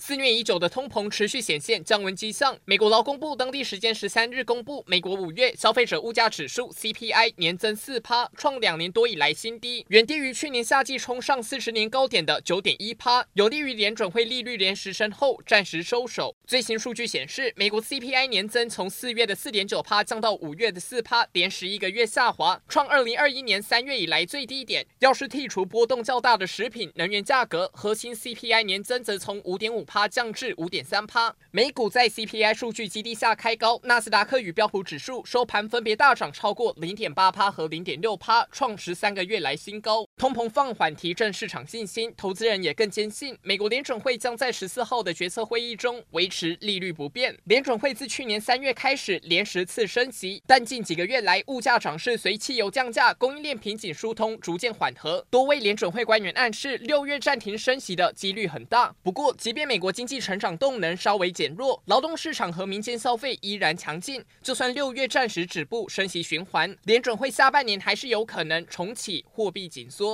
肆虐已久的通膨持续显现降温迹象。美国劳工部当地时间十三日公布，美国五月消费者物价指数 CPI 年增四趴，创两年多以来新低，远低于去年夏季冲上四十年高点的九点一趴，有利于联准会利率连十升后暂时收手。最新数据显示，美国 CPI 年增从四月的四点九趴降到五月的四趴，连十一个月下滑，创二零二一年三月以来最低点。要是剔除波动较大的食品、能源价格，核心 CPI 年增则从五点五趴。降至五点三趴。美股在 CPI 数据基地下开高，纳斯达克与标普指数收盘分别大涨超过零点八趴和零点六趴，创十三个月来新高。通膨放缓提振市场信心，投资人也更坚信美国联准会将在十四号的决策会议中维持利率不变。联准会自去年三月开始连十次升息，但近几个月来物价涨势随汽油降价、供应链瓶颈疏通逐渐缓和，多位联准会官员暗示六月暂停升息的几率很大。不过，即便美国经济成长动能稍微减弱，劳动市场和民间消费依然强劲。就算六月暂时止步升息循环，联准会下半年还是有可能重启货币紧缩。